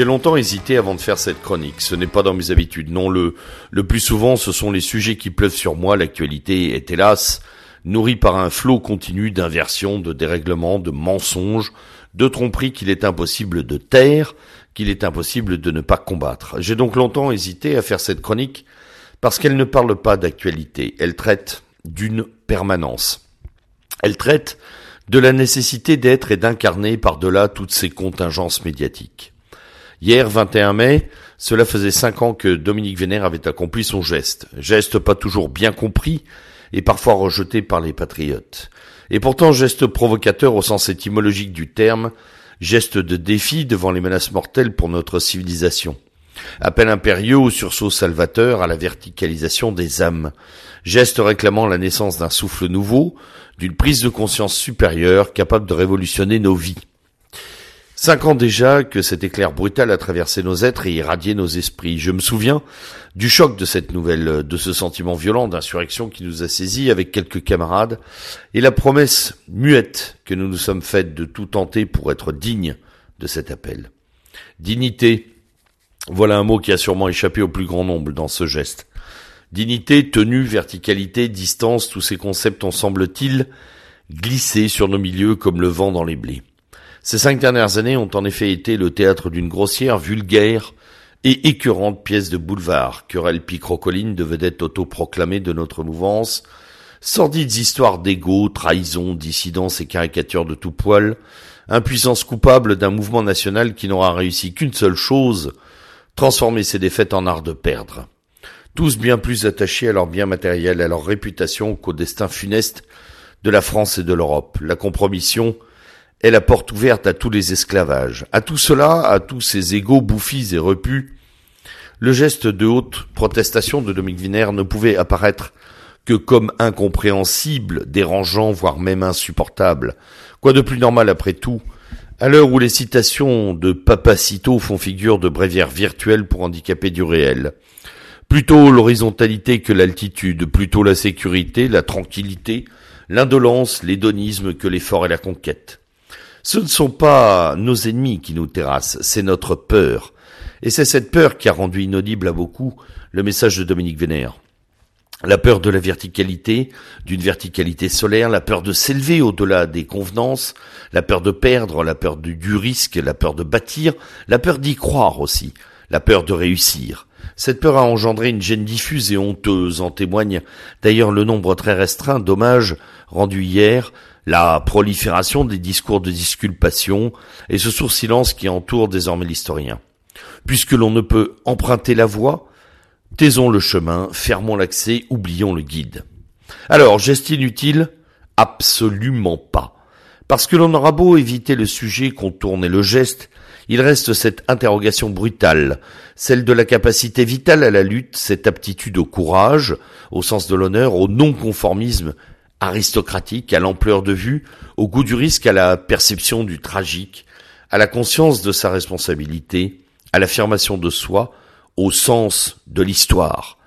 J'ai longtemps hésité avant de faire cette chronique. Ce n'est pas dans mes habitudes. Non, le, le plus souvent, ce sont les sujets qui pleuvent sur moi. L'actualité est hélas nourrie par un flot continu d'inversions, de dérèglements, de mensonges, de tromperies qu'il est impossible de taire, qu'il est impossible de ne pas combattre. J'ai donc longtemps hésité à faire cette chronique parce qu'elle ne parle pas d'actualité. Elle traite d'une permanence. Elle traite de la nécessité d'être et d'incarner par-delà toutes ces contingences médiatiques. Hier, 21 mai, cela faisait cinq ans que Dominique Vénère avait accompli son geste. Geste pas toujours bien compris et parfois rejeté par les patriotes. Et pourtant geste provocateur au sens étymologique du terme, geste de défi devant les menaces mortelles pour notre civilisation. Appel impérieux au sursaut salvateur à la verticalisation des âmes. Geste réclamant la naissance d'un souffle nouveau, d'une prise de conscience supérieure capable de révolutionner nos vies. Cinq ans déjà que cet éclair brutal a traversé nos êtres et irradié nos esprits. Je me souviens du choc de cette nouvelle, de ce sentiment violent d'insurrection qui nous a saisis avec quelques camarades, et la promesse muette que nous nous sommes faites de tout tenter pour être dignes de cet appel. Dignité, voilà un mot qui a sûrement échappé au plus grand nombre dans ce geste. Dignité, tenue, verticalité, distance, tous ces concepts ont semble-t-il glissé sur nos milieux comme le vent dans les blés. Ces cinq dernières années ont en effet été le théâtre d'une grossière, vulgaire et écœurante pièce de boulevard, querelle picrocoline de vedettes autoproclamées de notre mouvance, sordides histoires d'ego, trahison, dissidence et caricatures de tout poil, impuissance coupable d'un mouvement national qui n'aura réussi qu'une seule chose, transformer ses défaites en art de perdre. Tous bien plus attachés à leur bien matériel, à leur réputation qu'au destin funeste de la France et de l'Europe. La compromission, est la porte ouverte à tous les esclavages. À tout cela, à tous ces égaux bouffis et repus, le geste de haute protestation de Dominique Viner ne pouvait apparaître que comme incompréhensible, dérangeant, voire même insupportable. Quoi de plus normal après tout, à l'heure où les citations de Papacito font figure de bréviaire virtuelle pour handicapés du réel? Plutôt l'horizontalité que l'altitude, plutôt la sécurité, la tranquillité, l'indolence, l'hédonisme que l'effort et la conquête. Ce ne sont pas nos ennemis qui nous terrassent, c'est notre peur. Et c'est cette peur qui a rendu inaudible à beaucoup le message de Dominique Vénère. La peur de la verticalité, d'une verticalité solaire, la peur de s'élever au-delà des convenances, la peur de perdre, la peur du, du risque, la peur de bâtir, la peur d'y croire aussi, la peur de réussir. Cette peur a engendré une gêne diffuse et honteuse, en témoigne d'ailleurs le nombre très restreint d'hommages rendus hier la prolifération des discours de disculpation et ce sourd silence qui entoure désormais l'historien. Puisque l'on ne peut emprunter la voie, taisons le chemin, fermons l'accès, oublions le guide. Alors, geste inutile? Absolument pas. Parce que l'on aura beau éviter le sujet, contourner le geste, il reste cette interrogation brutale, celle de la capacité vitale à la lutte, cette aptitude au courage, au sens de l'honneur, au non-conformisme aristocratique, à l'ampleur de vue, au goût du risque, à la perception du tragique, à la conscience de sa responsabilité, à l'affirmation de soi, au sens de l'histoire.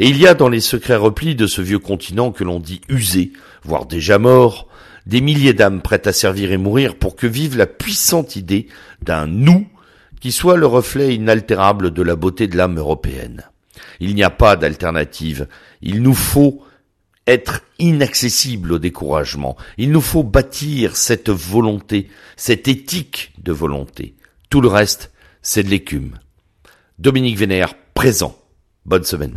Et il y a dans les secrets replis de ce vieux continent que l'on dit usé, voire déjà mort, des milliers d'âmes prêtes à servir et mourir pour que vive la puissante idée d'un nous qui soit le reflet inaltérable de la beauté de l'âme européenne. Il n'y a pas d'alternative. Il nous faut être inaccessible au découragement. Il nous faut bâtir cette volonté, cette éthique de volonté. Tout le reste, c'est de l'écume. Dominique Vénère, présent. Bonne semaine.